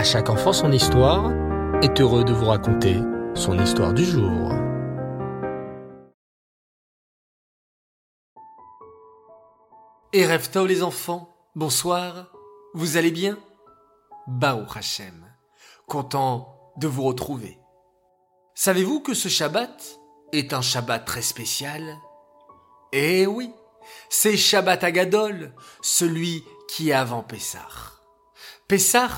À chaque enfant son histoire est heureux de vous raconter son histoire du jour. Et Tov les enfants, bonsoir, vous allez bien? Baou Hachem, content de vous retrouver. Savez-vous que ce Shabbat est un Shabbat très spécial? Eh oui, c'est Shabbat Agadol, celui qui est avant Pessah. Pessah,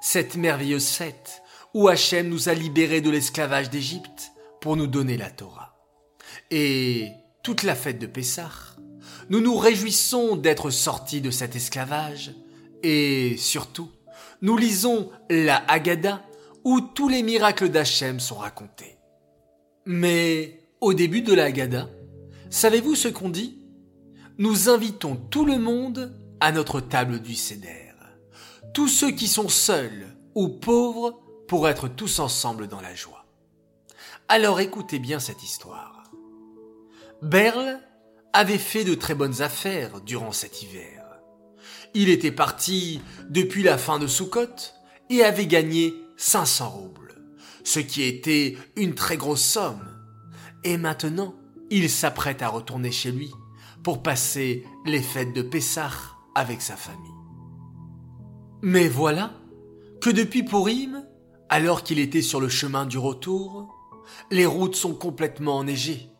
cette merveilleuse fête où Hachem nous a libérés de l'esclavage d'Égypte pour nous donner la Torah. Et toute la fête de Pessah, nous nous réjouissons d'être sortis de cet esclavage et surtout, nous lisons la Haggadah où tous les miracles d'Hachem sont racontés. Mais au début de la Haggadah, savez-vous ce qu'on dit? Nous invitons tout le monde à notre table du Seder tous ceux qui sont seuls ou pauvres pour être tous ensemble dans la joie. Alors écoutez bien cette histoire. Berle avait fait de très bonnes affaires durant cet hiver. Il était parti depuis la fin de Soukot et avait gagné 500 roubles, ce qui était une très grosse somme. Et maintenant, il s'apprête à retourner chez lui pour passer les fêtes de Pessah avec sa famille. Mais voilà que depuis Purim, alors qu'il était sur le chemin du retour, les routes sont complètement enneigées,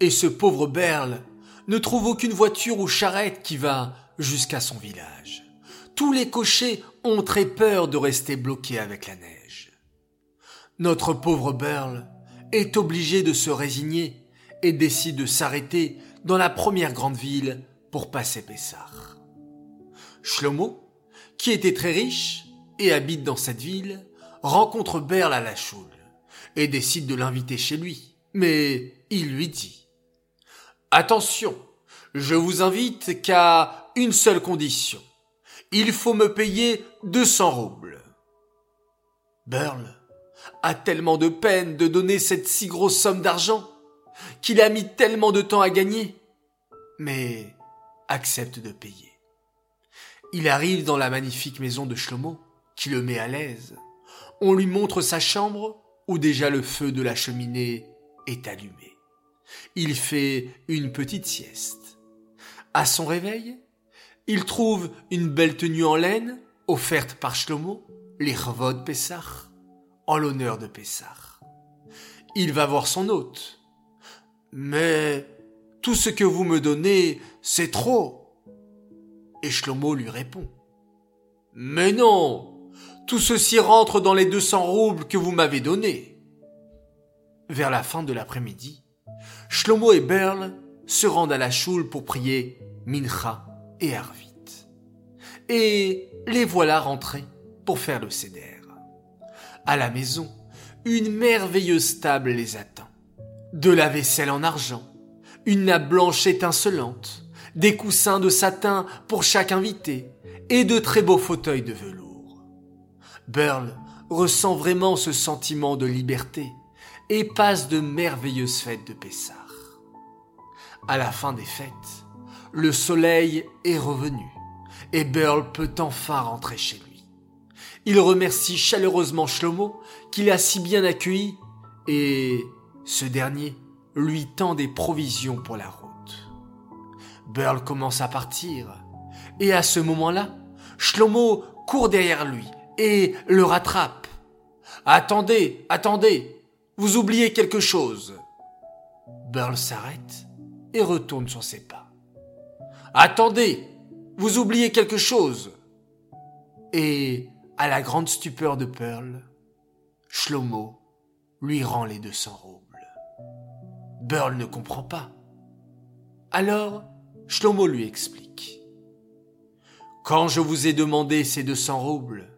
et ce pauvre Berle ne trouve aucune voiture ou charrette qui va jusqu'à son village. Tous les cochers ont très peur de rester bloqués avec la neige. Notre pauvre Berle est obligé de se résigner et décide de s'arrêter dans la première grande ville pour passer Pessah. Shlomo, qui était très riche et habite dans cette ville, rencontre Berle à la choule et décide de l'inviter chez lui. Mais il lui dit Attention, je vous invite qu'à une seule condition. Il faut me payer 200 roubles. Burl a tellement de peine de donner cette si grosse somme d'argent qu'il a mis tellement de temps à gagner, mais accepte de payer. Il arrive dans la magnifique maison de Shlomo, qui le met à l'aise. On lui montre sa chambre, où déjà le feu de la cheminée est allumé. Il fait une petite sieste. À son réveil, il trouve une belle tenue en laine, offerte par Shlomo, les Chvod Pessah, en l'honneur de Pessah. Il va voir son hôte. Mais tout ce que vous me donnez, c'est trop. Et Shlomo lui répond. Mais non, tout ceci rentre dans les 200 roubles que vous m'avez donnés. Vers la fin de l'après-midi, Shlomo et Berl se rendent à la choule pour prier Mincha et Arvit. Et les voilà rentrés pour faire le céder. À la maison, une merveilleuse table les attend. De la vaisselle en argent, une nappe blanche étincelante, des coussins de satin pour chaque invité et de très beaux fauteuils de velours. Burl ressent vraiment ce sentiment de liberté et passe de merveilleuses fêtes de Pessah. À la fin des fêtes, le soleil est revenu et Burl peut enfin rentrer chez lui. Il remercie chaleureusement Shlomo qui l'a si bien accueilli et ce dernier lui tend des provisions pour la route. Burl commence à partir. Et à ce moment-là, Shlomo court derrière lui et le rattrape. Attendez, attendez, vous oubliez quelque chose. Burl s'arrête et retourne sur ses pas. Attendez, vous oubliez quelque chose. Et, à la grande stupeur de Pearl, Shlomo lui rend les 200 roubles. Burl ne comprend pas. Alors, Shlomo lui explique. Quand je vous ai demandé ces 200 roubles,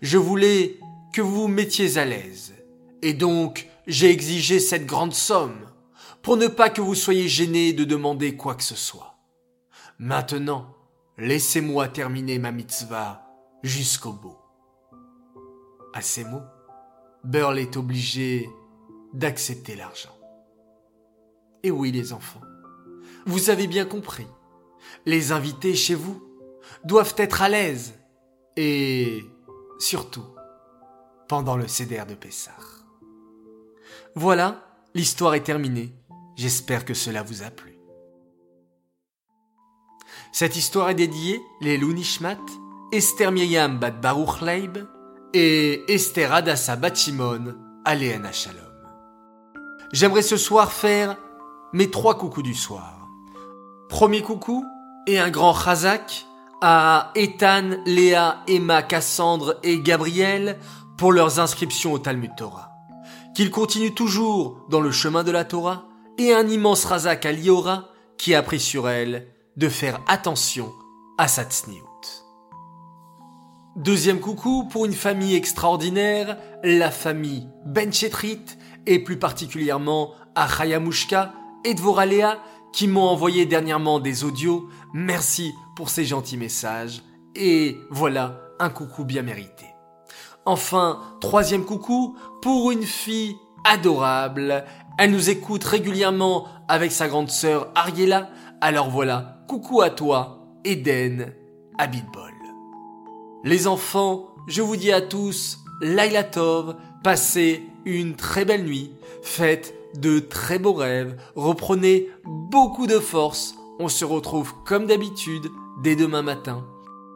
je voulais que vous vous mettiez à l'aise, et donc j'ai exigé cette grande somme, pour ne pas que vous soyez gêné de demander quoi que ce soit. Maintenant, laissez-moi terminer ma mitzvah jusqu'au bout. À ces mots, Burl est obligé d'accepter l'argent. Et oui, les enfants, vous avez bien compris. Les invités chez vous doivent être à l'aise et surtout pendant le Seder de Pessah. Voilà, l'histoire est terminée. J'espère que cela vous a plu. Cette histoire est dédiée les Nishmat, Esther Miriam Bat Baruch Leib et Esther Adassa Batimon Aléana Shalom. J'aimerais ce soir faire mes trois coucous du soir. Premier coucou et un grand chazak à Ethan, Léa, Emma, Cassandre et Gabriel pour leurs inscriptions au Talmud Torah. Qu'ils continuent toujours dans le chemin de la Torah et un immense razak à Liora qui a pris sur elle de faire attention à sa tsniout. Deuxième coucou pour une famille extraordinaire, la famille Benchetrit et plus particulièrement à Chayamushka et Dvoralea qui m'ont envoyé dernièrement des audios. Merci pour ces gentils messages. Et voilà un coucou bien mérité. Enfin, troisième coucou pour une fille adorable. Elle nous écoute régulièrement avec sa grande sœur Ariela. Alors voilà, coucou à toi, Eden Abitbol. Les enfants, je vous dis à tous, Laila Tov, passez une très belle nuit, faites de très beaux rêves, reprenez beaucoup de force. On se retrouve comme d'habitude dès demain matin.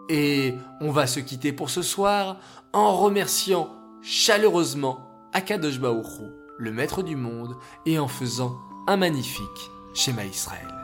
Et on va se quitter pour ce soir en remerciant chaleureusement Akadosh Baruch le maître du monde, et en faisant un magnifique schéma Israël.